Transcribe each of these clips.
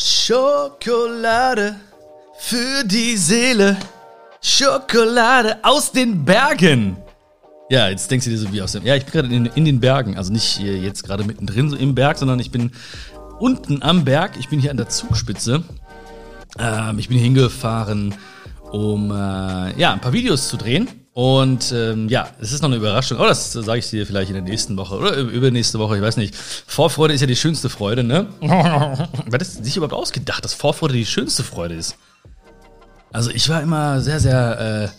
Schokolade für die Seele. Schokolade aus den Bergen. Ja, jetzt denkst du dir so wie aus dem. Ja, ich bin gerade in, in, den Bergen. Also nicht hier jetzt gerade mittendrin so im Berg, sondern ich bin unten am Berg. Ich bin hier an der Zugspitze. Ähm, ich bin hier hingefahren, um äh, ja, ein paar Videos zu drehen. Und ähm, ja, es ist noch eine Überraschung. Oh, das sage ich dir vielleicht in der nächsten Woche oder übernächste Woche, ich weiß nicht. Vorfreude ist ja die schönste Freude, ne? Wer hat sich überhaupt ausgedacht, dass Vorfreude die schönste Freude ist? Also ich war immer sehr, sehr,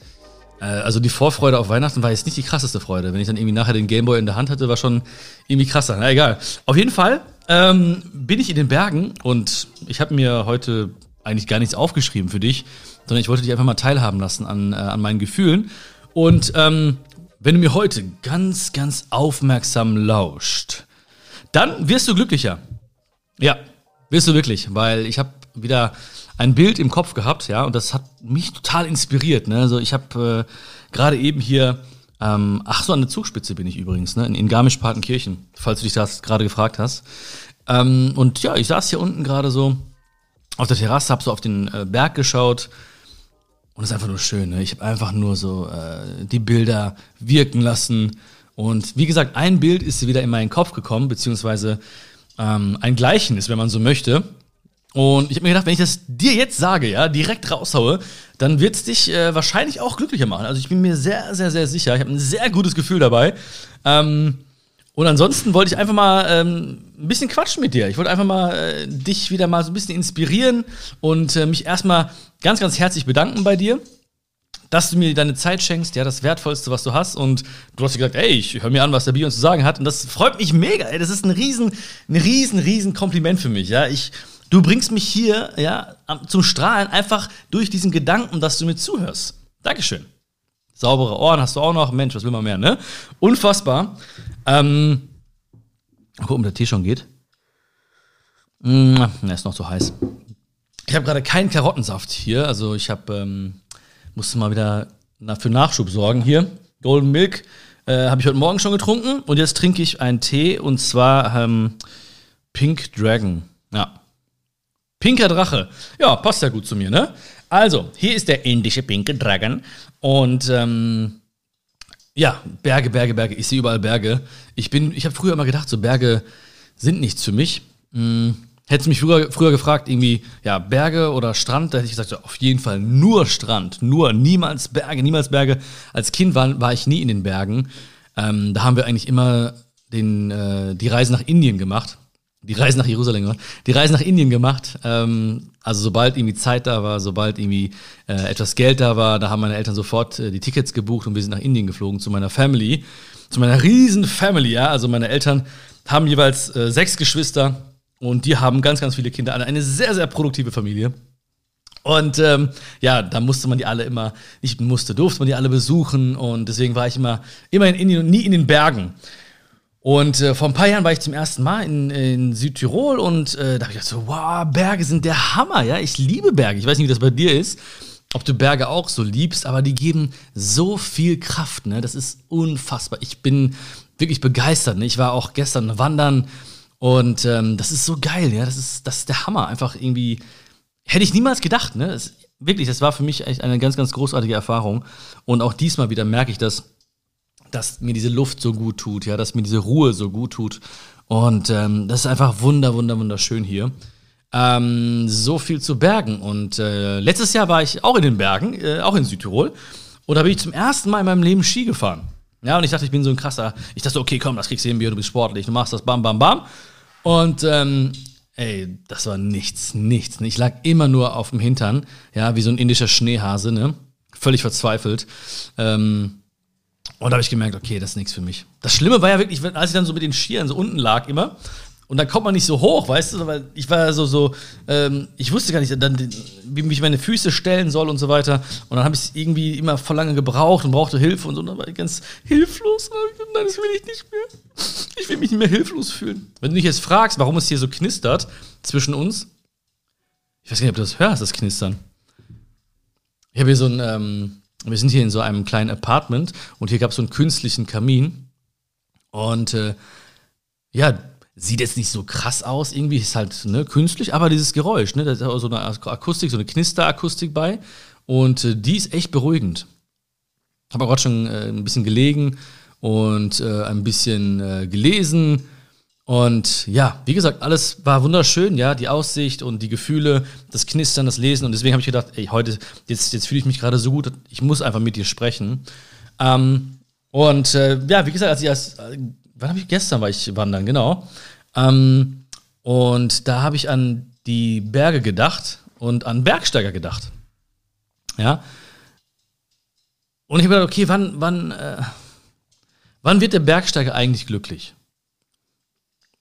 äh, äh, also die Vorfreude auf Weihnachten war jetzt nicht die krasseste Freude. Wenn ich dann irgendwie nachher den Gameboy in der Hand hatte, war schon irgendwie krasser. Na egal. Auf jeden Fall ähm, bin ich in den Bergen und ich habe mir heute eigentlich gar nichts aufgeschrieben für dich, sondern ich wollte dich einfach mal teilhaben lassen an, äh, an meinen Gefühlen. Und ähm, wenn du mir heute ganz, ganz aufmerksam lauscht, dann wirst du glücklicher. Ja, wirst du wirklich, weil ich habe wieder ein Bild im Kopf gehabt, ja, und das hat mich total inspiriert. Ne? Also ich habe äh, gerade eben hier, ähm, ach so, an der Zugspitze bin ich übrigens, ne? in, in Garmisch-Partenkirchen, falls du dich das gerade gefragt hast. Ähm, und ja, ich saß hier unten gerade so auf der Terrasse, habe so auf den äh, Berg geschaut und es ist einfach nur schön. Ne? Ich habe einfach nur so äh, die Bilder wirken lassen. Und wie gesagt, ein Bild ist wieder in meinen Kopf gekommen, beziehungsweise ähm, ein Gleichnis, wenn man so möchte. Und ich habe mir gedacht, wenn ich das dir jetzt sage, ja, direkt raushaue, dann wird's dich äh, wahrscheinlich auch glücklicher machen. Also ich bin mir sehr, sehr, sehr sicher. Ich habe ein sehr gutes Gefühl dabei. Ähm, und ansonsten wollte ich einfach mal ähm, ein bisschen quatschen mit dir. Ich wollte einfach mal äh, dich wieder mal so ein bisschen inspirieren und äh, mich erstmal ganz, ganz herzlich bedanken bei dir, dass du mir deine Zeit schenkst, ja, das Wertvollste, was du hast. Und du hast gesagt, ey, ich höre mir an, was der Bion zu sagen hat. Und das freut mich mega, ey. Das ist ein riesen, ein riesen, riesen Kompliment für mich, ja. Ich, du bringst mich hier, ja, zum Strahlen einfach durch diesen Gedanken, dass du mir zuhörst. Dankeschön. Saubere Ohren hast du auch noch. Mensch, was will man mehr, ne? Unfassbar. Ähm, gucken, ob der Tee schon geht. Mm, ne, ist noch zu heiß. Ich habe gerade keinen Karottensaft hier. Also ich habe, ähm, musste mal wieder für Nachschub sorgen hier. Golden Milk äh, habe ich heute Morgen schon getrunken. Und jetzt trinke ich einen Tee und zwar ähm, Pink Dragon. Ja. Pinker Drache. Ja, passt ja gut zu mir, ne? Also, hier ist der indische pinke Dragon. Und ähm, ja, Berge, Berge, Berge. Ich sehe überall Berge. Ich bin, ich habe früher immer gedacht, so Berge sind nichts für mich. Hm. Hättest mich früher, früher gefragt, irgendwie, ja, Berge oder Strand, da hätte ich gesagt, so, auf jeden Fall nur Strand, nur, niemals Berge, niemals Berge. Als Kind war, war ich nie in den Bergen. Ähm, da haben wir eigentlich immer den, äh, die Reise nach Indien gemacht die Reise nach Jerusalem die Reise nach Indien gemacht. Ähm, also sobald irgendwie Zeit da war, sobald irgendwie äh, etwas Geld da war, da haben meine Eltern sofort äh, die Tickets gebucht und wir sind nach Indien geflogen zu meiner Family, zu meiner riesen Family. Ja, also meine Eltern haben jeweils äh, sechs Geschwister und die haben ganz, ganz viele Kinder. Eine sehr, sehr produktive Familie. Und ähm, ja, da musste man die alle immer, nicht musste, durfte man die alle besuchen und deswegen war ich immer, immer in Indien und nie in den Bergen. Und äh, vor ein paar Jahren war ich zum ersten Mal in, in Südtirol und äh, da habe ich gedacht so, wow, Berge sind der Hammer, ja. Ich liebe Berge. Ich weiß nicht, wie das bei dir ist, ob du Berge auch so liebst, aber die geben so viel Kraft, ne? Das ist unfassbar. Ich bin wirklich begeistert. Ne? Ich war auch gestern wandern und ähm, das ist so geil, ja. Das ist, das ist der Hammer. Einfach irgendwie, hätte ich niemals gedacht, ne? Das, wirklich, das war für mich echt eine ganz, ganz großartige Erfahrung. Und auch diesmal wieder merke ich das dass mir diese Luft so gut tut, ja, dass mir diese Ruhe so gut tut. Und ähm, das ist einfach wunder, wunder, wunderschön hier. Ähm, so viel zu Bergen. Und äh, letztes Jahr war ich auch in den Bergen, äh, auch in Südtirol. Und da bin ich zum ersten Mal in meinem Leben Ski gefahren. Ja, und ich dachte, ich bin so ein krasser. Ich dachte, okay, komm, das kriegst du hin, du bist sportlich, du machst das, bam, bam, bam. Und ähm, ey, das war nichts, nichts. Ich lag immer nur auf dem Hintern, ja, wie so ein indischer Schneehase, ne? Völlig verzweifelt. Ähm, und da habe ich gemerkt, okay, das ist nichts für mich. Das Schlimme war ja wirklich, als ich dann so mit den Skiern so unten lag immer, und dann kommt man nicht so hoch, weißt du, weil ich war so, so, ähm, ich wusste gar nicht, dann, wie ich meine Füße stellen soll und so weiter. Und dann habe ich es irgendwie immer voll lange gebraucht und brauchte Hilfe und so. Und dann war ich ganz hilflos. Nein, das will ich nicht mehr. Ich will mich nicht mehr hilflos fühlen. Wenn du dich jetzt fragst, warum es hier so knistert zwischen uns, ich weiß nicht, ob du das hörst, das Knistern. Ich habe hier so ein, ähm, wir sind hier in so einem kleinen Apartment und hier gab es so einen künstlichen Kamin. Und äh, ja, sieht jetzt nicht so krass aus, irgendwie ist halt ne, künstlich, aber dieses Geräusch, ne, da ist auch so eine Akustik, so eine Knisterakustik bei und äh, die ist echt beruhigend. Habe auch gerade schon äh, ein bisschen gelegen und äh, ein bisschen äh, gelesen und ja, wie gesagt, alles war wunderschön, ja, die Aussicht und die Gefühle, das Knistern, das Lesen und deswegen habe ich gedacht, ey, heute, jetzt, jetzt fühle ich mich gerade so gut, ich muss einfach mit dir sprechen. Ähm, und äh, ja, wie gesagt, als ich erst, äh, wann habe ich gestern war ich wandern, genau. Ähm, und da habe ich an die Berge gedacht und an Bergsteiger gedacht. Ja. Und ich habe gedacht, okay, wann, wann, äh, wann wird der Bergsteiger eigentlich glücklich?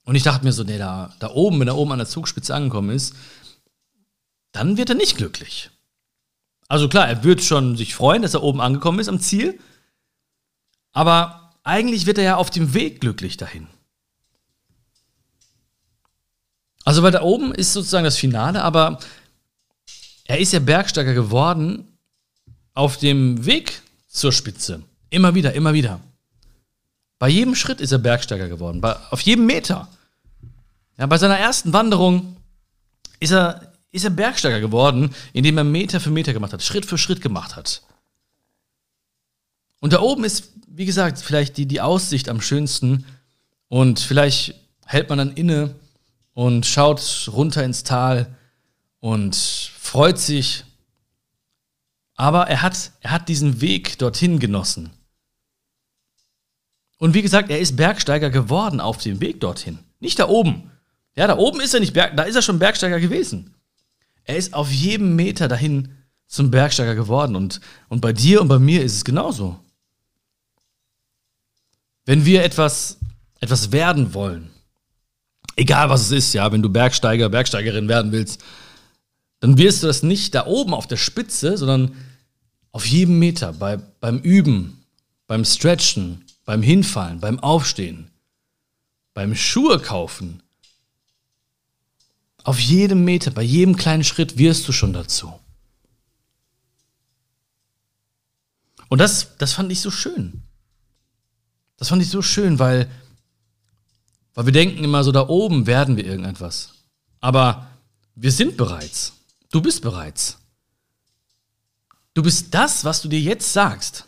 Und ich dachte mir so, nee, da, da oben, wenn er oben an der Zugspitze angekommen ist, dann wird er nicht glücklich. Also klar, er wird schon sich freuen, dass er oben angekommen ist am Ziel, aber eigentlich wird er ja auf dem Weg glücklich dahin. Also weil da oben ist sozusagen das Finale, aber er ist ja Bergsteiger geworden auf dem Weg zur Spitze. Immer wieder, immer wieder. Bei jedem Schritt ist er Bergsteiger geworden, bei, auf jedem Meter. Ja, bei seiner ersten Wanderung ist er, ist er Bergsteiger geworden, indem er Meter für Meter gemacht hat, Schritt für Schritt gemacht hat. Und da oben ist, wie gesagt, vielleicht die, die Aussicht am schönsten. Und vielleicht hält man dann inne und schaut runter ins Tal und freut sich. Aber er hat, er hat diesen Weg dorthin genossen. Und wie gesagt, er ist Bergsteiger geworden auf dem Weg dorthin. Nicht da oben. Ja, da oben ist er nicht Berg, da ist er schon Bergsteiger gewesen. Er ist auf jedem Meter dahin zum Bergsteiger geworden und, und bei dir und bei mir ist es genauso. Wenn wir etwas, etwas werden wollen, egal was es ist, ja, wenn du Bergsteiger, Bergsteigerin werden willst, dann wirst du das nicht da oben auf der Spitze, sondern auf jedem Meter, bei, beim Üben, beim Stretchen, beim Hinfallen, beim Aufstehen, beim Schuhe kaufen, auf jedem Meter, bei jedem kleinen Schritt wirst du schon dazu. Und das, das fand ich so schön. Das fand ich so schön, weil, weil wir denken immer so, da oben werden wir irgendetwas. Aber wir sind bereits. Du bist bereits. Du bist das, was du dir jetzt sagst.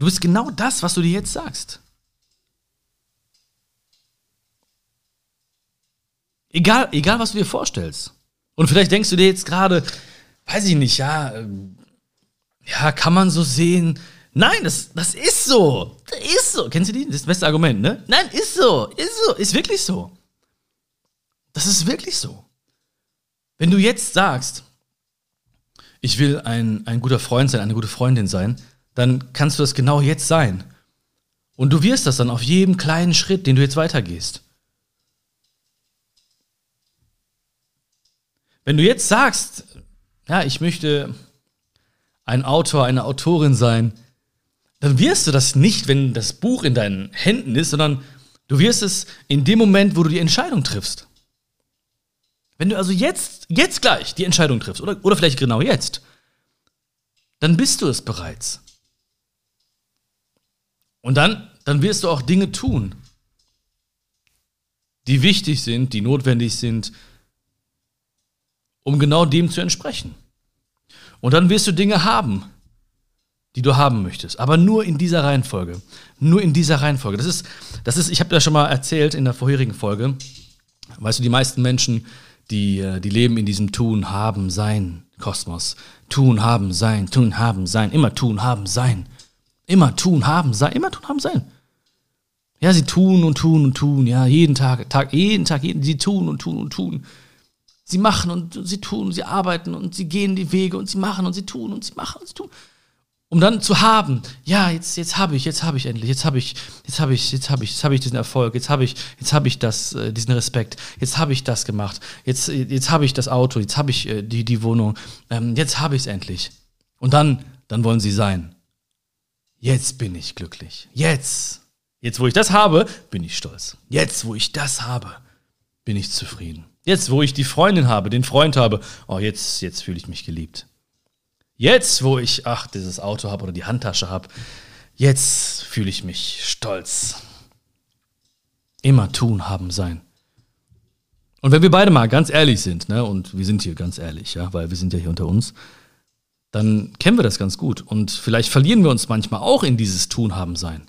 Du bist genau das, was du dir jetzt sagst. Egal, egal, was du dir vorstellst. Und vielleicht denkst du dir jetzt gerade, weiß ich nicht, ja, ähm, ja, kann man so sehen. Nein, das, das ist so. Das ist so. Kennst du die? Das das beste Argument, ne? Nein, ist so. Ist so. Ist wirklich so. Das ist wirklich so. Wenn du jetzt sagst, ich will ein, ein guter Freund sein, eine gute Freundin sein, dann kannst du das genau jetzt sein. Und du wirst das dann auf jedem kleinen Schritt, den du jetzt weitergehst. Wenn du jetzt sagst, ja, ich möchte ein Autor, eine Autorin sein, dann wirst du das nicht, wenn das Buch in deinen Händen ist, sondern du wirst es in dem Moment, wo du die Entscheidung triffst. Wenn du also jetzt, jetzt gleich die Entscheidung triffst, oder, oder vielleicht genau jetzt, dann bist du es bereits. Und dann, dann wirst du auch Dinge tun, die wichtig sind, die notwendig sind, um genau dem zu entsprechen. Und dann wirst du Dinge haben, die du haben möchtest, aber nur in dieser Reihenfolge. Nur in dieser Reihenfolge. Das ist, das ist ich habe das schon mal erzählt in der vorherigen Folge. Weißt du, die meisten Menschen, die, äh, die leben in diesem Tun, Haben, Sein, Kosmos. Tun, Haben, Sein, Tun, Haben, Sein. Immer tun, haben, sein. Immer tun, haben, sein. Immer tun, haben, sein. Ja, sie tun und tun und tun. Ja, jeden Tag, Tag, jeden Tag, jeden, sie tun und tun und tun. Sie machen und sie tun, sie arbeiten und sie gehen die Wege und sie machen und sie tun und sie machen und sie tun. Um dann zu haben, ja, jetzt, jetzt habe ich, jetzt habe ich endlich, jetzt habe ich, jetzt habe ich, jetzt habe ich, jetzt habe ich diesen Erfolg, jetzt habe ich, jetzt habe ich das, äh, diesen Respekt, jetzt habe ich das gemacht, jetzt, jetzt habe ich das Auto, jetzt habe ich äh, die, die Wohnung, ähm, jetzt habe ich es endlich. Und dann, dann wollen sie sein. Jetzt bin ich glücklich. Jetzt, jetzt, wo ich das habe, bin ich stolz. Jetzt, wo ich das habe, bin ich zufrieden. Jetzt, wo ich die Freundin habe, den Freund habe, oh, jetzt, jetzt fühle ich mich geliebt. Jetzt, wo ich, ach, dieses Auto habe oder die Handtasche habe, jetzt fühle ich mich stolz. Immer tun, haben, sein. Und wenn wir beide mal ganz ehrlich sind, ne, und wir sind hier ganz ehrlich, ja, weil wir sind ja hier unter uns, dann kennen wir das ganz gut. Und vielleicht verlieren wir uns manchmal auch in dieses Tun, haben, sein.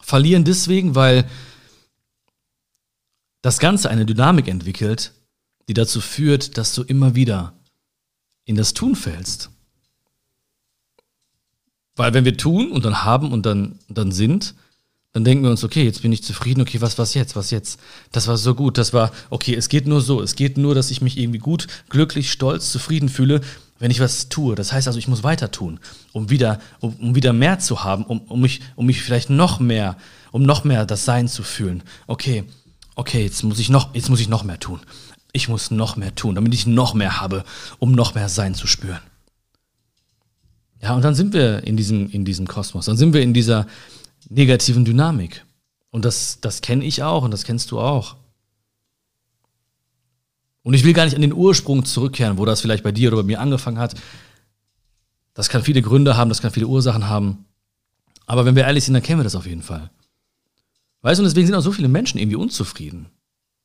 Verlieren deswegen, weil das Ganze eine Dynamik entwickelt, die dazu führt, dass du immer wieder in das Tun fällst. Weil wenn wir tun und dann haben und dann, dann sind, dann denken wir uns, okay, jetzt bin ich zufrieden, okay, was was jetzt, was jetzt? Das war so gut, das war, okay, es geht nur so, es geht nur, dass ich mich irgendwie gut, glücklich, stolz, zufrieden fühle, wenn ich was tue. Das heißt also, ich muss weiter tun, um wieder, um, um wieder mehr zu haben, um, um, mich, um mich vielleicht noch mehr, um noch mehr das Sein zu fühlen. Okay, okay, jetzt muss ich noch, jetzt muss ich noch mehr tun. Ich muss noch mehr tun, damit ich noch mehr habe, um noch mehr Sein zu spüren. Ja, und dann sind wir in diesem, in diesem Kosmos, dann sind wir in dieser negativen Dynamik. Und das, das kenne ich auch und das kennst du auch. Und ich will gar nicht an den Ursprung zurückkehren, wo das vielleicht bei dir oder bei mir angefangen hat. Das kann viele Gründe haben, das kann viele Ursachen haben. Aber wenn wir ehrlich sind, dann kennen wir das auf jeden Fall. Weißt du, und deswegen sind auch so viele Menschen irgendwie unzufrieden.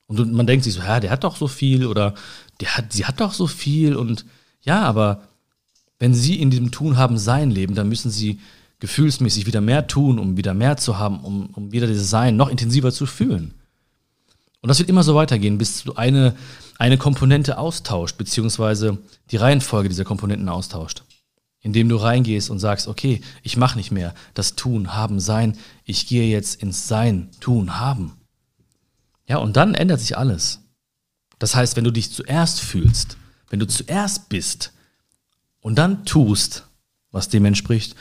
Und man denkt sich so, ja, der hat doch so viel oder der hat, sie hat doch so viel und ja, aber wenn sie in diesem Tun haben sein Leben, dann müssen sie gefühlsmäßig wieder mehr tun, um wieder mehr zu haben, um, um wieder dieses Sein noch intensiver zu fühlen. Und das wird immer so weitergehen, bis du eine, eine Komponente austauscht, beziehungsweise die Reihenfolge dieser Komponenten austauscht. Indem du reingehst und sagst, okay, ich mache nicht mehr das Tun, Haben, Sein, ich gehe jetzt ins Sein, Tun, Haben. Ja, und dann ändert sich alles. Das heißt, wenn du dich zuerst fühlst, wenn du zuerst bist und dann tust, was dem entspricht,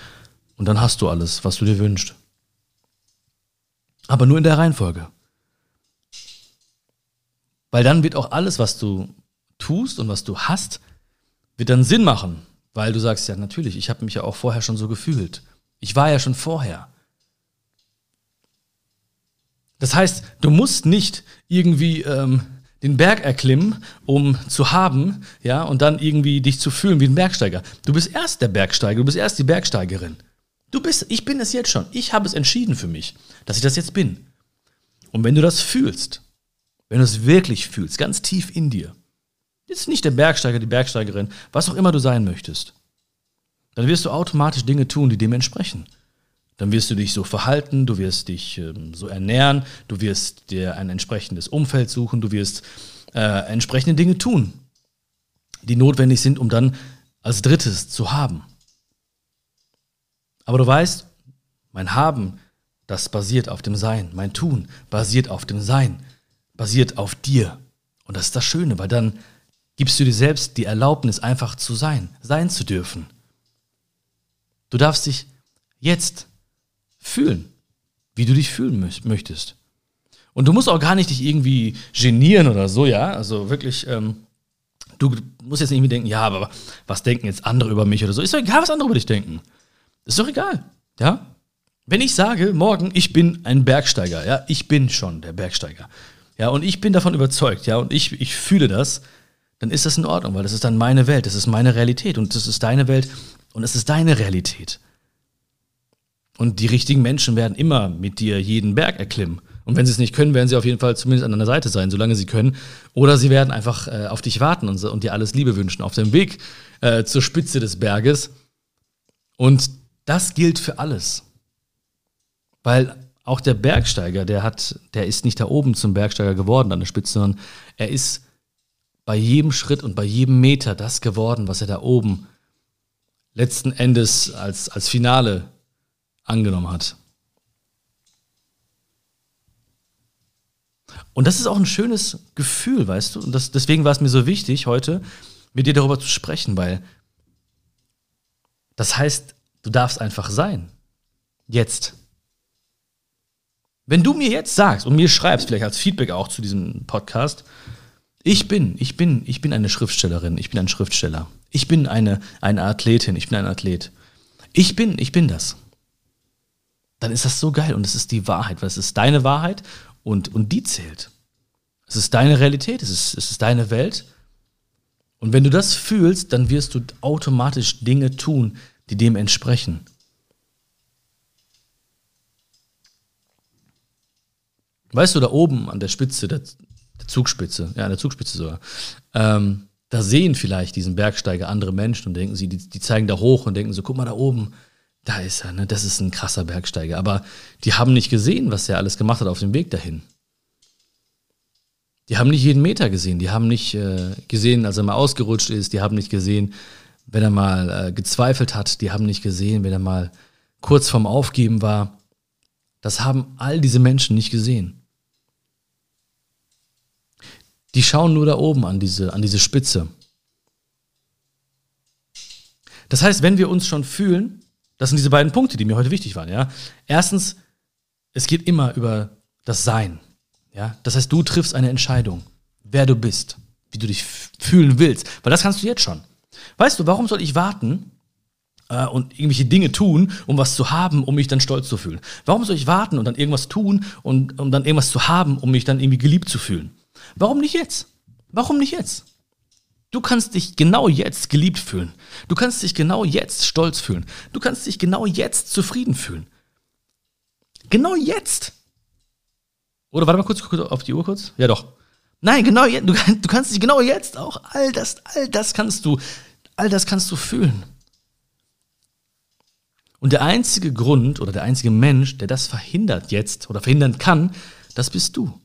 und dann hast du alles, was du dir wünschst. Aber nur in der Reihenfolge. Weil dann wird auch alles, was du tust und was du hast, wird dann Sinn machen. Weil du sagst, ja, natürlich, ich habe mich ja auch vorher schon so gefühlt. Ich war ja schon vorher. Das heißt, du musst nicht irgendwie ähm, den Berg erklimmen, um zu haben, ja, und dann irgendwie dich zu fühlen wie ein Bergsteiger. Du bist erst der Bergsteiger, du bist erst die Bergsteigerin. Du bist, ich bin es jetzt schon. Ich habe es entschieden für mich, dass ich das jetzt bin. Und wenn du das fühlst, wenn du es wirklich fühlst, ganz tief in dir, jetzt nicht der Bergsteiger, die Bergsteigerin, was auch immer du sein möchtest, dann wirst du automatisch Dinge tun, die dem entsprechen. Dann wirst du dich so verhalten, du wirst dich ähm, so ernähren, du wirst dir ein entsprechendes Umfeld suchen, du wirst äh, entsprechende Dinge tun, die notwendig sind, um dann als drittes zu haben. Aber du weißt, mein Haben, das basiert auf dem Sein. Mein Tun basiert auf dem Sein, basiert auf dir. Und das ist das Schöne, weil dann gibst du dir selbst die Erlaubnis, einfach zu sein, sein zu dürfen. Du darfst dich jetzt fühlen, wie du dich fühlen möchtest. Und du musst auch gar nicht dich irgendwie genieren oder so, ja. Also wirklich, ähm, du musst jetzt nicht irgendwie denken, ja, aber was denken jetzt andere über mich oder so. Ist doch egal, was andere über dich denken. Ist doch egal. Ja? Wenn ich sage, morgen, ich bin ein Bergsteiger, ja, ich bin schon der Bergsteiger. Ja, und ich bin davon überzeugt, ja, und ich, ich fühle das, dann ist das in Ordnung, weil das ist dann meine Welt, das ist meine Realität und das ist deine Welt und es ist deine Realität. Und die richtigen Menschen werden immer mit dir jeden Berg erklimmen. Und wenn sie es nicht können, werden sie auf jeden Fall zumindest an deiner Seite sein, solange sie können. Oder sie werden einfach äh, auf dich warten und, und, dir alles Liebe wünschen auf dem Weg äh, zur Spitze des Berges. Und das gilt für alles. Weil auch der Bergsteiger, der hat, der ist nicht da oben zum Bergsteiger geworden an der Spitze, sondern er ist bei jedem Schritt und bei jedem Meter das geworden, was er da oben letzten Endes als, als Finale angenommen hat. Und das ist auch ein schönes Gefühl, weißt du? Und das, deswegen war es mir so wichtig, heute mit dir darüber zu sprechen, weil das heißt, Du darfst einfach sein. Jetzt. Wenn du mir jetzt sagst und mir schreibst, vielleicht als Feedback auch zu diesem Podcast, ich bin, ich bin, ich bin eine Schriftstellerin, ich bin ein Schriftsteller. Ich bin eine, eine Athletin, ich bin ein Athlet. Ich bin, ich bin das. Dann ist das so geil und es ist die Wahrheit, weil es ist deine Wahrheit und, und die zählt. Es ist deine Realität, es ist, es ist deine Welt. Und wenn du das fühlst, dann wirst du automatisch Dinge tun, die dem entsprechen. Weißt du, da oben an der Spitze, der, Zugspitze, ja, an der Zugspitze sogar, ähm, da sehen vielleicht diesen Bergsteiger andere Menschen und denken sie, die, die zeigen da hoch und denken so, guck mal da oben, da ist er, ne? das ist ein krasser Bergsteiger. Aber die haben nicht gesehen, was er alles gemacht hat auf dem Weg dahin. Die haben nicht jeden Meter gesehen, die haben nicht äh, gesehen, als er mal ausgerutscht ist, die haben nicht gesehen, wenn er mal äh, gezweifelt hat, die haben nicht gesehen, wenn er mal kurz vorm Aufgeben war. Das haben all diese Menschen nicht gesehen. Die schauen nur da oben an diese, an diese Spitze. Das heißt, wenn wir uns schon fühlen, das sind diese beiden Punkte, die mir heute wichtig waren, ja. Erstens, es geht immer über das Sein. Ja, das heißt, du triffst eine Entscheidung, wer du bist, wie du dich fühlen willst, weil das kannst du jetzt schon. Weißt du, warum soll ich warten äh, und irgendwelche Dinge tun, um was zu haben, um mich dann stolz zu fühlen? Warum soll ich warten und dann irgendwas tun und um dann irgendwas zu haben, um mich dann irgendwie geliebt zu fühlen? Warum nicht jetzt? Warum nicht jetzt? Du kannst dich genau jetzt geliebt fühlen. Du kannst dich genau jetzt stolz fühlen. Du kannst dich genau jetzt zufrieden fühlen. Genau jetzt. Oder warte mal kurz, guck auf die Uhr kurz. Ja, doch. Nein, genau, du, du kannst dich genau jetzt auch, all das, all das kannst du, all das kannst du fühlen. Und der einzige Grund oder der einzige Mensch, der das verhindert jetzt oder verhindern kann, das bist du.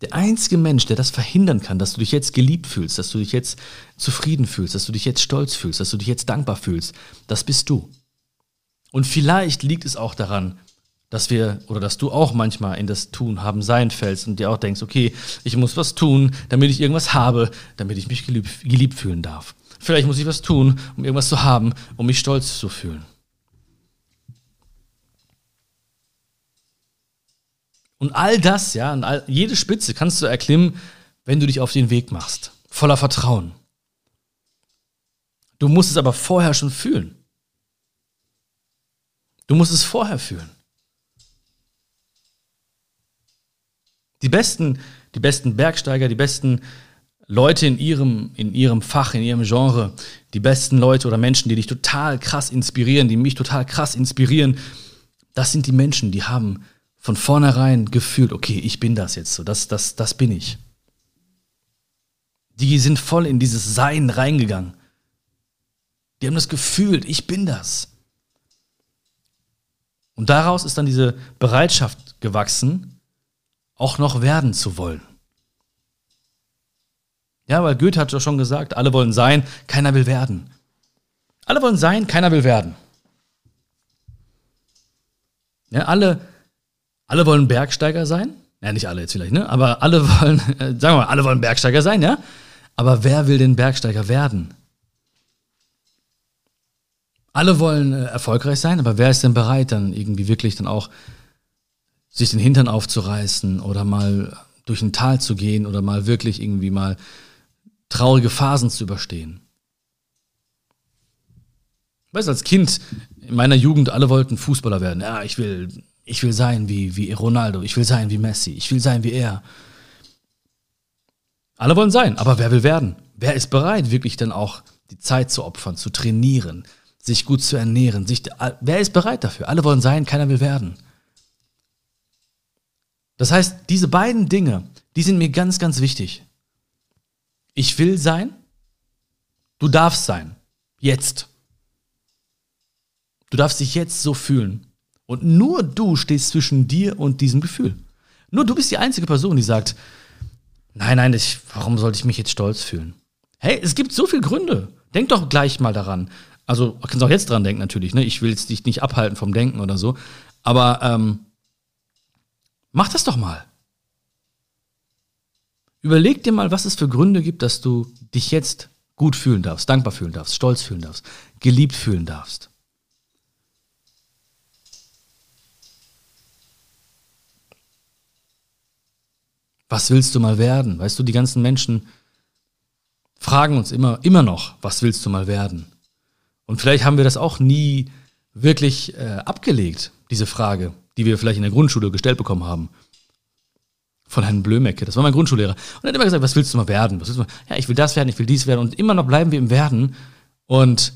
Der einzige Mensch, der das verhindern kann, dass du dich jetzt geliebt fühlst, dass du dich jetzt zufrieden fühlst, dass du dich jetzt stolz fühlst, dass du dich jetzt dankbar fühlst, das bist du. Und vielleicht liegt es auch daran, dass wir oder dass du auch manchmal in das Tun haben sein fällst und dir auch denkst, okay, ich muss was tun, damit ich irgendwas habe, damit ich mich geliebt, geliebt fühlen darf. Vielleicht muss ich was tun, um irgendwas zu haben, um mich stolz zu fühlen. Und all das, ja, und all, jede Spitze kannst du erklimmen, wenn du dich auf den Weg machst, voller Vertrauen. Du musst es aber vorher schon fühlen. Du musst es vorher fühlen. Die besten, die besten Bergsteiger, die besten Leute in ihrem, in ihrem Fach, in ihrem Genre, die besten Leute oder Menschen, die dich total krass inspirieren, die mich total krass inspirieren, das sind die Menschen, die haben von vornherein gefühlt, okay, ich bin das jetzt so, das, das, das bin ich. Die sind voll in dieses Sein reingegangen. Die haben das gefühlt, ich bin das. Und daraus ist dann diese Bereitschaft gewachsen, auch noch werden zu wollen. Ja, weil Goethe hat ja schon gesagt, alle wollen sein, keiner will werden. Alle wollen sein, keiner will werden. Ja, alle, alle wollen Bergsteiger sein. Ja, nicht alle jetzt vielleicht, ne? Aber alle wollen, äh, sagen wir mal, alle wollen Bergsteiger sein, ja? Aber wer will denn Bergsteiger werden? Alle wollen äh, erfolgreich sein, aber wer ist denn bereit, dann irgendwie wirklich dann auch sich den Hintern aufzureißen oder mal durch ein Tal zu gehen oder mal wirklich irgendwie mal traurige Phasen zu überstehen. Weißt du, als Kind in meiner Jugend, alle wollten Fußballer werden. Ja, ich will, ich will sein wie, wie Ronaldo, ich will sein wie Messi, ich will sein wie er. Alle wollen sein, aber wer will werden? Wer ist bereit, wirklich dann auch die Zeit zu opfern, zu trainieren, sich gut zu ernähren? Sich, wer ist bereit dafür? Alle wollen sein, keiner will werden. Das heißt, diese beiden Dinge, die sind mir ganz, ganz wichtig. Ich will sein, du darfst sein. Jetzt. Du darfst dich jetzt so fühlen. Und nur du stehst zwischen dir und diesem Gefühl. Nur du bist die einzige Person, die sagt, nein, nein, ich, warum sollte ich mich jetzt stolz fühlen? Hey, es gibt so viele Gründe. Denk doch gleich mal daran. Also, du kannst auch jetzt dran denken natürlich, ne? Ich will dich nicht abhalten vom Denken oder so. Aber ähm, Mach das doch mal. Überleg dir mal, was es für Gründe gibt, dass du dich jetzt gut fühlen darfst, dankbar fühlen darfst, stolz fühlen darfst, geliebt fühlen darfst. Was willst du mal werden? Weißt du, die ganzen Menschen fragen uns immer, immer noch, was willst du mal werden? Und vielleicht haben wir das auch nie wirklich äh, abgelegt, diese Frage die wir vielleicht in der Grundschule gestellt bekommen haben. Von Herrn Blömecke, das war mein Grundschullehrer. Und er hat immer gesagt, was willst du mal werden? Was willst du mal? Ja, ich will das werden, ich will dies werden. Und immer noch bleiben wir im Werden. Und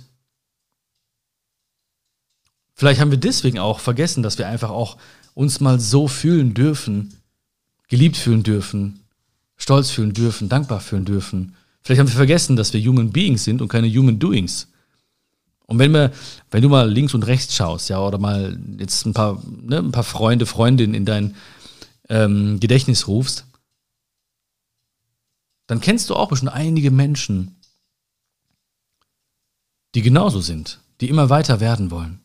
vielleicht haben wir deswegen auch vergessen, dass wir einfach auch uns mal so fühlen dürfen, geliebt fühlen dürfen, stolz fühlen dürfen, dankbar fühlen dürfen. Vielleicht haben wir vergessen, dass wir Human Beings sind und keine Human Doings. Und wenn wir, wenn du mal links und rechts schaust, ja, oder mal jetzt ein paar, ne, ein paar Freunde, Freundinnen in dein ähm, Gedächtnis rufst, dann kennst du auch schon einige Menschen, die genauso sind, die immer weiter werden wollen.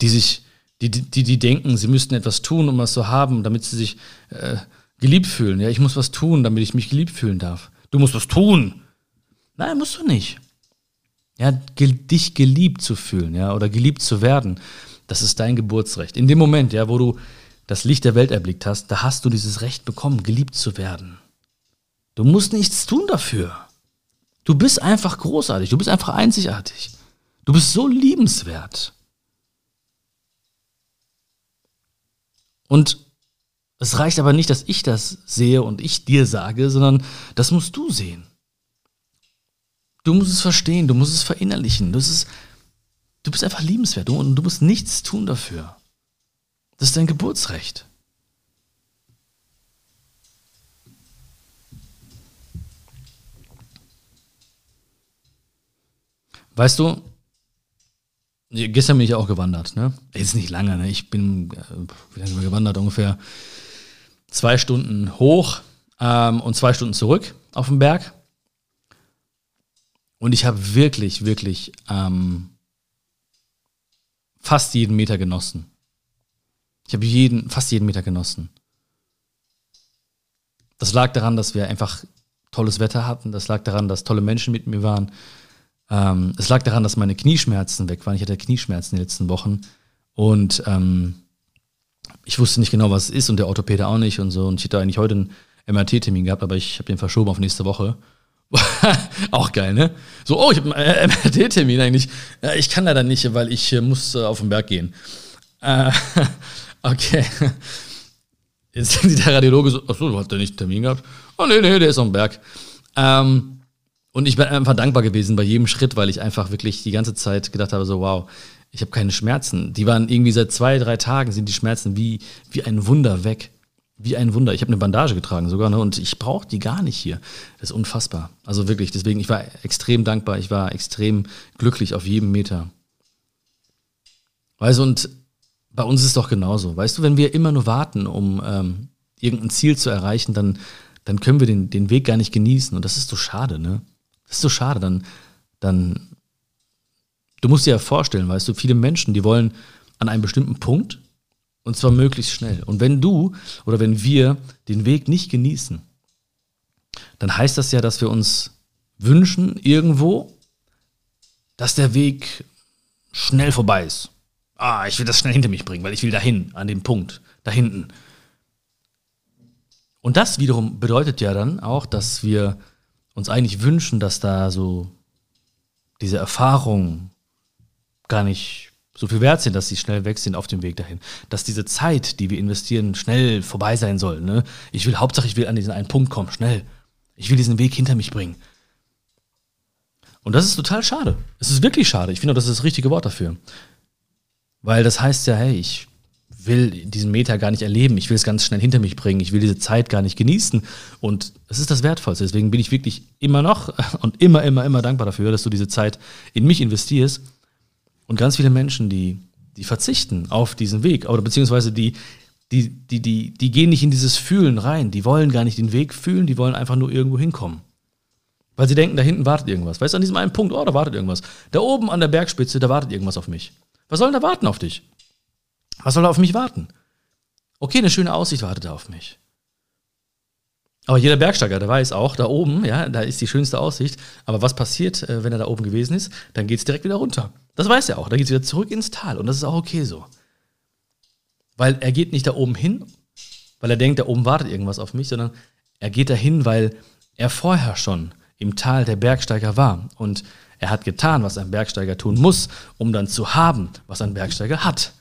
Die sich, die, die, die denken, sie müssten etwas tun, um was zu haben, damit sie sich äh, geliebt fühlen. Ja, ich muss was tun, damit ich mich geliebt fühlen darf. Du musst was tun. Nein, musst du nicht. Ja, dich geliebt zu fühlen, ja, oder geliebt zu werden, das ist dein Geburtsrecht. In dem Moment, ja, wo du das Licht der Welt erblickt hast, da hast du dieses Recht bekommen, geliebt zu werden. Du musst nichts tun dafür. Du bist einfach großartig, du bist einfach einzigartig. Du bist so liebenswert. Und es reicht aber nicht, dass ich das sehe und ich dir sage, sondern das musst du sehen. Du musst es verstehen, du musst es verinnerlichen. Du, ist, du bist einfach liebenswert und du musst nichts tun dafür. Das ist dein Geburtsrecht. Weißt du, gestern bin ich auch gewandert, ne? Jetzt nicht lange, ne? Ich bin, äh, wie lange gewandert? Ungefähr zwei Stunden hoch ähm, und zwei Stunden zurück auf dem Berg. Und ich habe wirklich, wirklich ähm, fast jeden Meter genossen. Ich habe jeden, fast jeden Meter genossen. Das lag daran, dass wir einfach tolles Wetter hatten. Das lag daran, dass tolle Menschen mit mir waren. Ähm, es lag daran, dass meine Knieschmerzen weg waren. Ich hatte Knieschmerzen in den letzten Wochen. Und ähm, ich wusste nicht genau, was es ist und der Orthopäde auch nicht und so. Und ich hätte eigentlich heute einen MRT-Termin gehabt, aber ich habe den verschoben auf nächste Woche. auch geil, ne? So, oh, ich habe einen MRT-Termin eigentlich. Ja, ich kann leider nicht, weil ich äh, muss äh, auf den Berg gehen. Äh, okay. Jetzt sind der Radiologe so, achso, du hast ja nicht einen Termin gehabt? Oh, nee, nee, der ist auf dem Berg. Ähm, und ich bin einfach dankbar gewesen bei jedem Schritt, weil ich einfach wirklich die ganze Zeit gedacht habe, so, wow, ich habe keine Schmerzen. Die waren irgendwie seit zwei, drei Tagen sind die Schmerzen wie, wie ein Wunder weg. Wie ein Wunder. Ich habe eine Bandage getragen sogar, ne? Und ich brauche die gar nicht hier. Das ist unfassbar. Also wirklich, deswegen, ich war extrem dankbar, ich war extrem glücklich auf jedem Meter. Weißt du, und bei uns ist es doch genauso. Weißt du, wenn wir immer nur warten, um ähm, irgendein Ziel zu erreichen, dann, dann können wir den, den Weg gar nicht genießen. Und das ist so schade, ne? Das ist so schade. Dann, dann, du musst dir ja vorstellen, weißt du, viele Menschen, die wollen an einem bestimmten Punkt und zwar möglichst schnell. Und wenn du oder wenn wir den Weg nicht genießen, dann heißt das ja, dass wir uns wünschen irgendwo, dass der Weg schnell vorbei ist. Ah, ich will das schnell hinter mich bringen, weil ich will dahin, an den Punkt, da hinten. Und das wiederum bedeutet ja dann auch, dass wir uns eigentlich wünschen, dass da so diese Erfahrungen gar nicht so viel wert sind, dass sie schnell weg sind auf dem Weg dahin. Dass diese Zeit, die wir investieren, schnell vorbei sein soll. Ne? Ich will, Hauptsache, ich will an diesen einen Punkt kommen, schnell. Ich will diesen Weg hinter mich bringen. Und das ist total schade. Es ist wirklich schade. Ich finde, das ist das richtige Wort dafür. Weil das heißt ja, hey, ich will diesen Meter gar nicht erleben. Ich will es ganz schnell hinter mich bringen. Ich will diese Zeit gar nicht genießen. Und es ist das Wertvollste. Deswegen bin ich wirklich immer noch und immer, immer, immer dankbar dafür, dass du diese Zeit in mich investierst und ganz viele Menschen, die, die verzichten auf diesen Weg, oder beziehungsweise die, die, die, die, die gehen nicht in dieses Fühlen rein. Die wollen gar nicht den Weg fühlen, die wollen einfach nur irgendwo hinkommen. Weil sie denken, da hinten wartet irgendwas. Weißt du, an diesem einen Punkt, oh, da wartet irgendwas. Da oben an der Bergspitze, da wartet irgendwas auf mich. Was soll da warten auf dich? Was soll da auf mich warten? Okay, eine schöne Aussicht wartet da auf mich. Aber jeder Bergsteiger, der weiß auch, da oben, ja, da ist die schönste Aussicht. Aber was passiert, äh, wenn er da oben gewesen ist? Dann geht es direkt wieder runter. Das weiß er auch. Da geht es wieder zurück ins Tal. Und das ist auch okay so. Weil er geht nicht da oben hin, weil er denkt, da oben wartet irgendwas auf mich, sondern er geht dahin, weil er vorher schon im Tal der Bergsteiger war. Und er hat getan, was ein Bergsteiger tun muss, um dann zu haben, was ein Bergsteiger hat.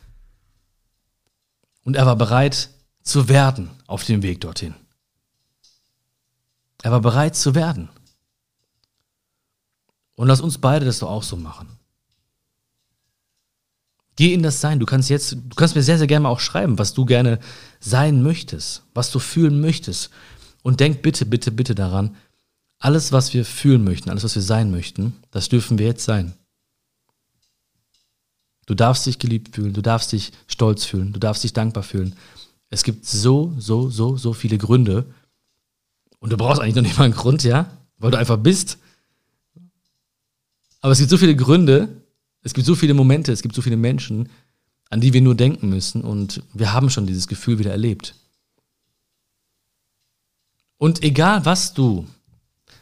Und er war bereit zu werden auf dem Weg dorthin. Er war bereit zu werden. Und lass uns beide das doch auch so machen. Geh in das Sein. Du kannst jetzt, du kannst mir sehr, sehr gerne auch schreiben, was du gerne sein möchtest, was du fühlen möchtest. Und denk bitte, bitte, bitte daran, alles, was wir fühlen möchten, alles, was wir sein möchten, das dürfen wir jetzt sein. Du darfst dich geliebt fühlen, du darfst dich stolz fühlen, du darfst dich dankbar fühlen. Es gibt so, so, so, so viele Gründe. Und du brauchst eigentlich noch nicht mal einen Grund, ja, weil du einfach bist. Aber es gibt so viele Gründe, es gibt so viele Momente, es gibt so viele Menschen, an die wir nur denken müssen und wir haben schon dieses Gefühl wieder erlebt. Und egal was du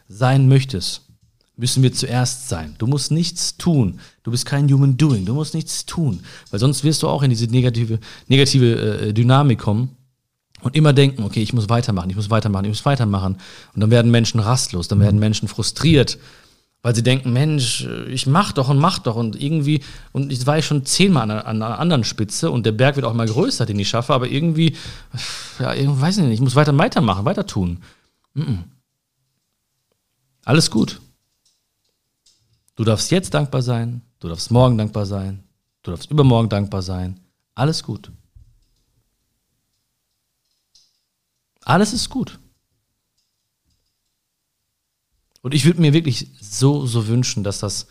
sein möchtest, müssen wir zuerst sein. Du musst nichts tun. Du bist kein Human Doing. Du musst nichts tun. Weil sonst wirst du auch in diese negative, negative äh, Dynamik kommen und immer denken, okay, ich muss weitermachen, ich muss weitermachen, ich muss weitermachen. Und dann werden Menschen rastlos, dann werden Menschen frustriert weil sie denken, Mensch, ich mach doch und mach doch und irgendwie, und ich war ich schon zehnmal an, an einer anderen Spitze und der Berg wird auch mal größer, den ich schaffe, aber irgendwie, ja, irgendwie weiß ich nicht, ich muss weiter weitermachen, weiter tun. Mm -mm. Alles gut. Du darfst jetzt dankbar sein, du darfst morgen dankbar sein, du darfst übermorgen dankbar sein. Alles gut. Alles ist gut. Und ich würde mir wirklich so, so wünschen, dass das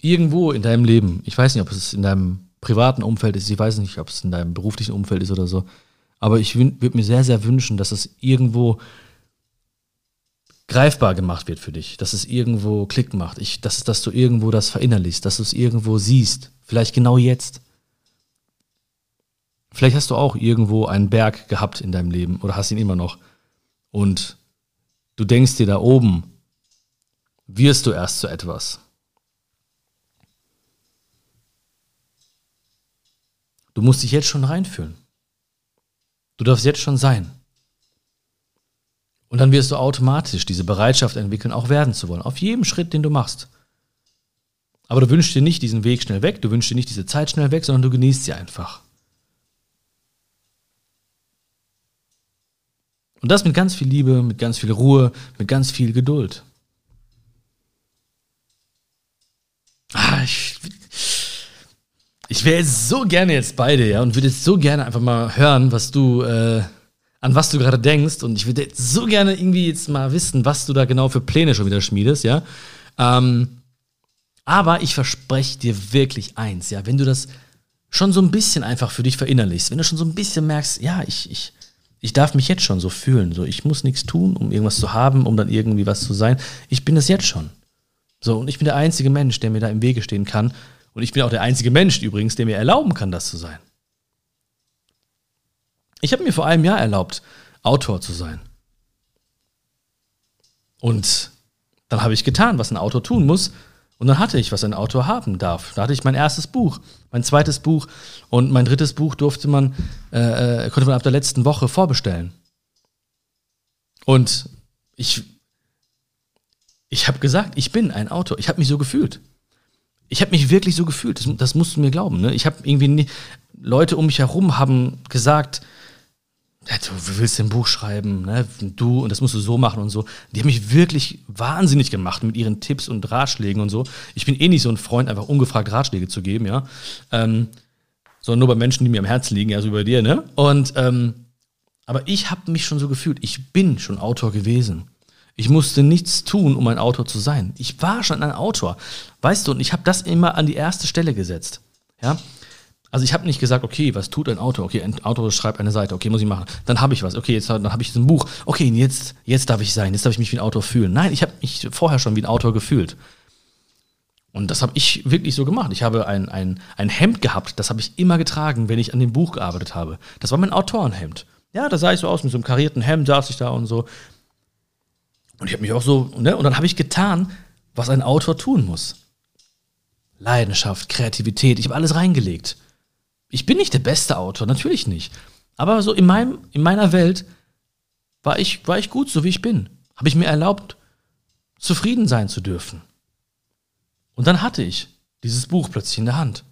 irgendwo in deinem Leben, ich weiß nicht, ob es in deinem privaten Umfeld ist, ich weiß nicht, ob es in deinem beruflichen Umfeld ist oder so, aber ich würde mir sehr, sehr wünschen, dass es irgendwo greifbar gemacht wird für dich, dass es irgendwo Klick macht, ich, dass, dass du irgendwo das verinnerlichst, dass du es irgendwo siehst, vielleicht genau jetzt. Vielleicht hast du auch irgendwo einen Berg gehabt in deinem Leben oder hast ihn immer noch und Du denkst dir da oben, wirst du erst zu etwas. Du musst dich jetzt schon reinfühlen. Du darfst jetzt schon sein. Und dann wirst du automatisch diese Bereitschaft entwickeln, auch werden zu wollen. Auf jedem Schritt, den du machst. Aber du wünschst dir nicht diesen Weg schnell weg, du wünschst dir nicht diese Zeit schnell weg, sondern du genießt sie einfach. Und das mit ganz viel Liebe, mit ganz viel Ruhe, mit ganz viel Geduld. Ah, ich, ich wäre so gerne jetzt bei dir, ja, und würde jetzt so gerne einfach mal hören, was du, äh, an was du gerade denkst. Und ich würde so gerne irgendwie jetzt mal wissen, was du da genau für Pläne schon wieder schmiedest, ja. Ähm, aber ich verspreche dir wirklich eins, ja, wenn du das schon so ein bisschen einfach für dich verinnerlichst, wenn du schon so ein bisschen merkst, ja, ich, ich, ich darf mich jetzt schon so fühlen. So, ich muss nichts tun, um irgendwas zu haben, um dann irgendwie was zu sein. Ich bin das jetzt schon. So, und ich bin der einzige Mensch, der mir da im Wege stehen kann. Und ich bin auch der einzige Mensch übrigens, der mir erlauben kann, das zu sein. Ich habe mir vor einem Jahr erlaubt, Autor zu sein. Und dann habe ich getan, was ein Autor tun muss. Und dann hatte ich, was ein Autor haben darf. Da hatte ich mein erstes Buch, mein zweites Buch und mein drittes Buch durfte man, äh, äh, konnte man ab der letzten Woche vorbestellen. Und ich, ich habe gesagt, ich bin ein Autor. Ich habe mich so gefühlt. Ich habe mich wirklich so gefühlt. Das, das musst du mir glauben. Ne? Ich habe irgendwie nie, Leute um mich herum haben gesagt, ja, du willst ein Buch schreiben, ne? du, und das musst du so machen und so. Die haben mich wirklich wahnsinnig gemacht mit ihren Tipps und Ratschlägen und so. Ich bin eh nicht so ein Freund, einfach ungefragt Ratschläge zu geben, ja. Ähm, sondern nur bei Menschen, die mir am Herzen liegen, ja, so bei dir, ne? Und, ähm, aber ich habe mich schon so gefühlt, ich bin schon Autor gewesen. Ich musste nichts tun, um ein Autor zu sein. Ich war schon ein Autor, weißt du, und ich habe das immer an die erste Stelle gesetzt, ja. Also ich habe nicht gesagt, okay, was tut ein Autor? Okay, ein Autor schreibt eine Seite, okay, muss ich machen. Dann habe ich was, okay, jetzt dann habe ich ein Buch. Okay, jetzt, jetzt darf ich sein, jetzt darf ich mich wie ein Autor fühlen. Nein, ich habe mich vorher schon wie ein Autor gefühlt. Und das habe ich wirklich so gemacht. Ich habe ein, ein, ein Hemd gehabt, das habe ich immer getragen, wenn ich an dem Buch gearbeitet habe. Das war mein Autorenhemd. Ja, da sah ich so aus, mit so einem karierten Hemd saß ich da und so. Und ich habe mich auch so, ne? Und dann habe ich getan, was ein Autor tun muss. Leidenschaft, Kreativität, ich habe alles reingelegt. Ich bin nicht der beste Autor, natürlich nicht. Aber so in, meinem, in meiner Welt war ich, war ich gut, so wie ich bin. Habe ich mir erlaubt, zufrieden sein zu dürfen. Und dann hatte ich dieses Buch plötzlich in der Hand.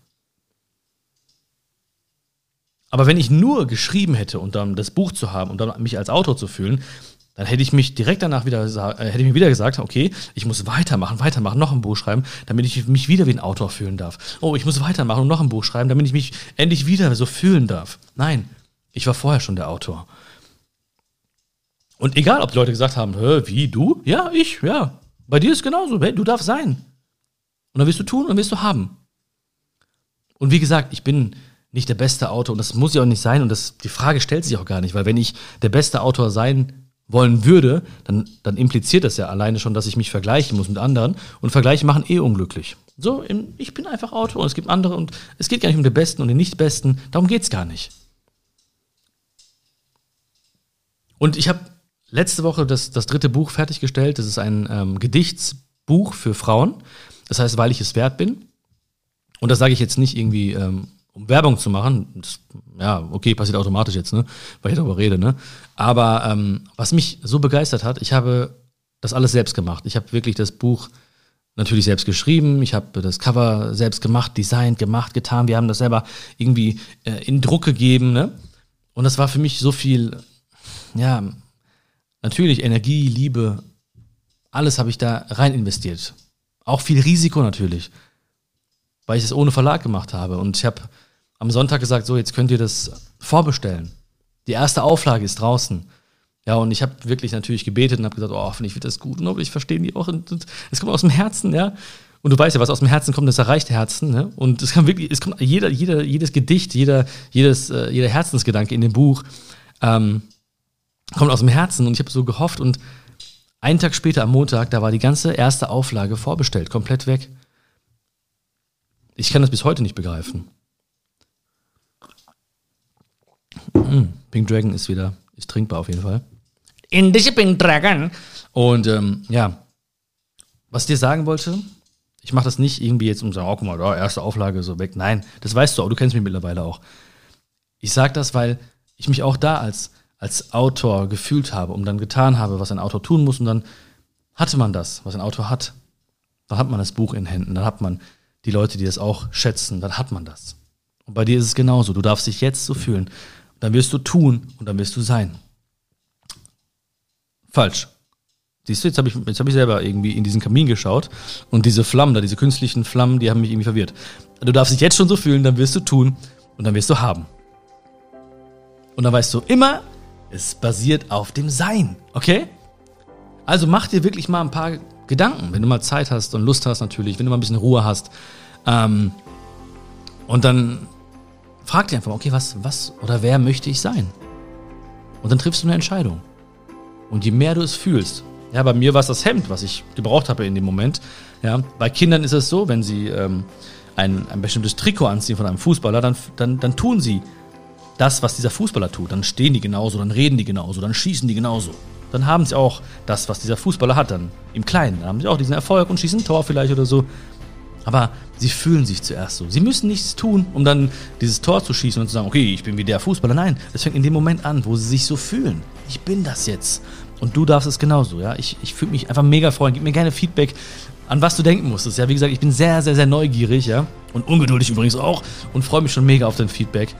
Aber wenn ich nur geschrieben hätte und dann das Buch zu haben und dann mich als Autor zu fühlen, dann hätte ich mich direkt danach wieder, äh, hätte ich mir wieder gesagt, okay, ich muss weitermachen, weitermachen, noch ein Buch schreiben, damit ich mich wieder wie ein Autor fühlen darf. Oh, ich muss weitermachen und noch ein Buch schreiben, damit ich mich endlich wieder so fühlen darf. Nein, ich war vorher schon der Autor. Und egal, ob die Leute gesagt haben, wie, du? Ja, ich, ja. Bei dir ist es genauso, du darfst sein. Und dann wirst du tun und wirst du haben. Und wie gesagt, ich bin nicht der beste Autor und das muss ja auch nicht sein und das, die Frage stellt sich auch gar nicht, weil wenn ich der beste Autor sein wollen würde, dann, dann impliziert das ja alleine schon, dass ich mich vergleichen muss mit anderen und Vergleiche machen eh unglücklich. So, ich bin einfach Autor und es gibt andere und es geht gar nicht um den Besten und den Nicht-Besten, darum geht es gar nicht. Und ich habe letzte Woche das, das dritte Buch fertiggestellt, das ist ein ähm, Gedichtsbuch für Frauen, das heißt, weil ich es wert bin. Und das sage ich jetzt nicht irgendwie, ähm, um Werbung zu machen. Das, ja, okay, passiert automatisch jetzt, ne? Weil ich darüber rede, ne? Aber ähm, was mich so begeistert hat, ich habe das alles selbst gemacht. Ich habe wirklich das Buch natürlich selbst geschrieben, ich habe das Cover selbst gemacht, designt, gemacht, getan. Wir haben das selber irgendwie äh, in Druck gegeben, ne? Und das war für mich so viel, ja, natürlich Energie, Liebe, alles habe ich da rein investiert. Auch viel Risiko natürlich weil ich es ohne Verlag gemacht habe. Und ich habe am Sonntag gesagt, so, jetzt könnt ihr das vorbestellen. Die erste Auflage ist draußen. Ja, und ich habe wirklich natürlich gebetet und habe gesagt, oh, hoffentlich wird das gut und hoffentlich verstehen die auch. Und es kommt aus dem Herzen, ja. Und du weißt ja, was aus dem Herzen kommt, das erreicht Herzen. Ne? Und es kann wirklich, es kommt jeder, jeder, jedes Gedicht, jeder, jedes, äh, jeder Herzensgedanke in dem Buch ähm, kommt aus dem Herzen. Und ich habe so gehofft und einen Tag später am Montag, da war die ganze erste Auflage vorbestellt, komplett weg. Ich kann das bis heute nicht begreifen. Mm, Pink Dragon ist wieder, ist trinkbar auf jeden Fall. Indische Pink Dragon. Und ähm, ja, was ich dir sagen wollte, ich mache das nicht irgendwie jetzt um zu sagen, oh, guck mal, da, erste Auflage so weg. Nein, das weißt du auch, du kennst mich mittlerweile auch. Ich sage das, weil ich mich auch da als, als Autor gefühlt habe und dann getan habe, was ein Autor tun muss und dann hatte man das, was ein Autor hat. Dann hat man das Buch in Händen, dann hat man die Leute, die das auch schätzen, dann hat man das. Und bei dir ist es genauso. Du darfst dich jetzt so fühlen. Dann wirst du tun und dann wirst du sein. Falsch. Siehst du, jetzt habe ich, hab ich selber irgendwie in diesen Kamin geschaut und diese Flammen da, diese künstlichen Flammen, die haben mich irgendwie verwirrt. Du darfst dich jetzt schon so fühlen, dann wirst du tun und dann wirst du haben. Und dann weißt du immer, es basiert auf dem Sein, okay? Also mach dir wirklich mal ein paar Gedanken, wenn du mal Zeit hast und Lust hast natürlich, wenn du mal ein bisschen Ruhe hast. Ähm, und dann frag dich einfach mal, okay, was, was oder wer möchte ich sein? Und dann triffst du eine Entscheidung. Und je mehr du es fühlst, ja, bei mir war es das Hemd, was ich gebraucht habe in dem Moment. Ja, bei Kindern ist es so, wenn sie ähm, ein, ein bestimmtes Trikot anziehen von einem Fußballer, dann, dann, dann tun sie das, was dieser Fußballer tut. Dann stehen die genauso, dann reden die genauso, dann schießen die genauso dann haben sie auch das, was dieser Fußballer hat, dann im Kleinen. Dann haben sie auch diesen Erfolg und schießen ein Tor vielleicht oder so. Aber sie fühlen sich zuerst so. Sie müssen nichts tun, um dann dieses Tor zu schießen und zu sagen, okay, ich bin wie der Fußballer. Nein, es fängt in dem Moment an, wo sie sich so fühlen. Ich bin das jetzt. Und du darfst es genauso, ja. Ich, ich fühle mich einfach mega freuen. Gib mir gerne Feedback, an was du denken musstest. Ja, wie gesagt, ich bin sehr, sehr, sehr neugierig, ja. Und ungeduldig übrigens auch. Und freue mich schon mega auf dein Feedback.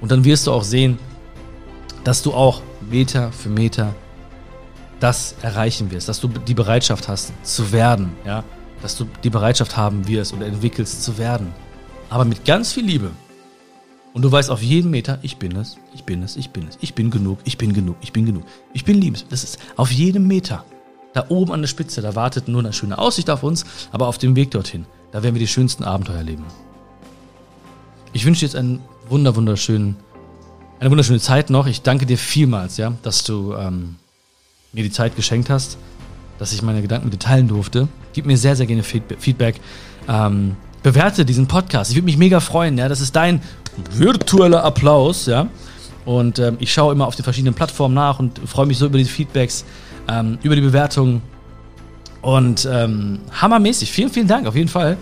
Und dann wirst du auch sehen, dass du auch Meter für Meter das erreichen wirst, dass du die Bereitschaft hast zu werden, ja, dass du die Bereitschaft haben wirst oder entwickelst zu werden. Aber mit ganz viel Liebe. Und du weißt auf jeden Meter, ich bin es, ich bin es, ich bin es, ich bin genug, ich bin genug, ich bin genug, ich bin liebes. Das ist auf jedem Meter. Da oben an der Spitze, da wartet nur eine schöne Aussicht auf uns, aber auf dem Weg dorthin, da werden wir die schönsten Abenteuer erleben. Ich wünsche dir jetzt einen wunder, wunderschönen eine wunderschöne Zeit noch. Ich danke dir vielmals, ja, dass du ähm, mir die Zeit geschenkt hast, dass ich meine Gedanken mit dir teilen durfte. Gib mir sehr, sehr gerne Feedback. Ähm, bewerte diesen Podcast. Ich würde mich mega freuen, ja. Das ist dein virtueller Applaus, ja. Und ähm, ich schaue immer auf den verschiedenen Plattformen nach und freue mich so über die Feedbacks, ähm, über die Bewertungen. Und ähm, hammermäßig. Vielen, vielen Dank auf jeden Fall.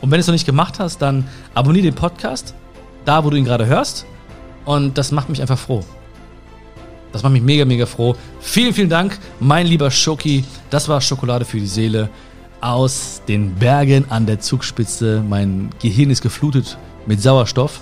Und wenn du es noch nicht gemacht hast, dann abonniere den Podcast, da wo du ihn gerade hörst. Und das macht mich einfach froh. Das macht mich mega, mega froh. Vielen, vielen Dank, mein lieber Schoki. Das war Schokolade für die Seele aus den Bergen an der Zugspitze. Mein Gehirn ist geflutet mit Sauerstoff.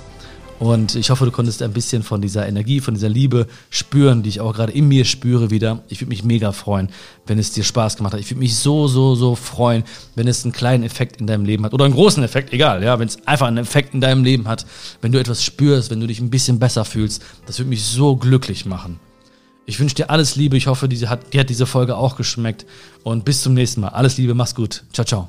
Und ich hoffe, du konntest ein bisschen von dieser Energie, von dieser Liebe spüren, die ich auch gerade in mir spüre wieder. Ich würde mich mega freuen, wenn es dir Spaß gemacht hat. Ich würde mich so, so, so freuen, wenn es einen kleinen Effekt in deinem Leben hat. Oder einen großen Effekt, egal, ja, wenn es einfach einen Effekt in deinem Leben hat, wenn du etwas spürst, wenn du dich ein bisschen besser fühlst. Das würde mich so glücklich machen. Ich wünsche dir alles Liebe. Ich hoffe, dir hat, dir hat diese Folge auch geschmeckt. Und bis zum nächsten Mal. Alles Liebe, mach's gut. Ciao, ciao.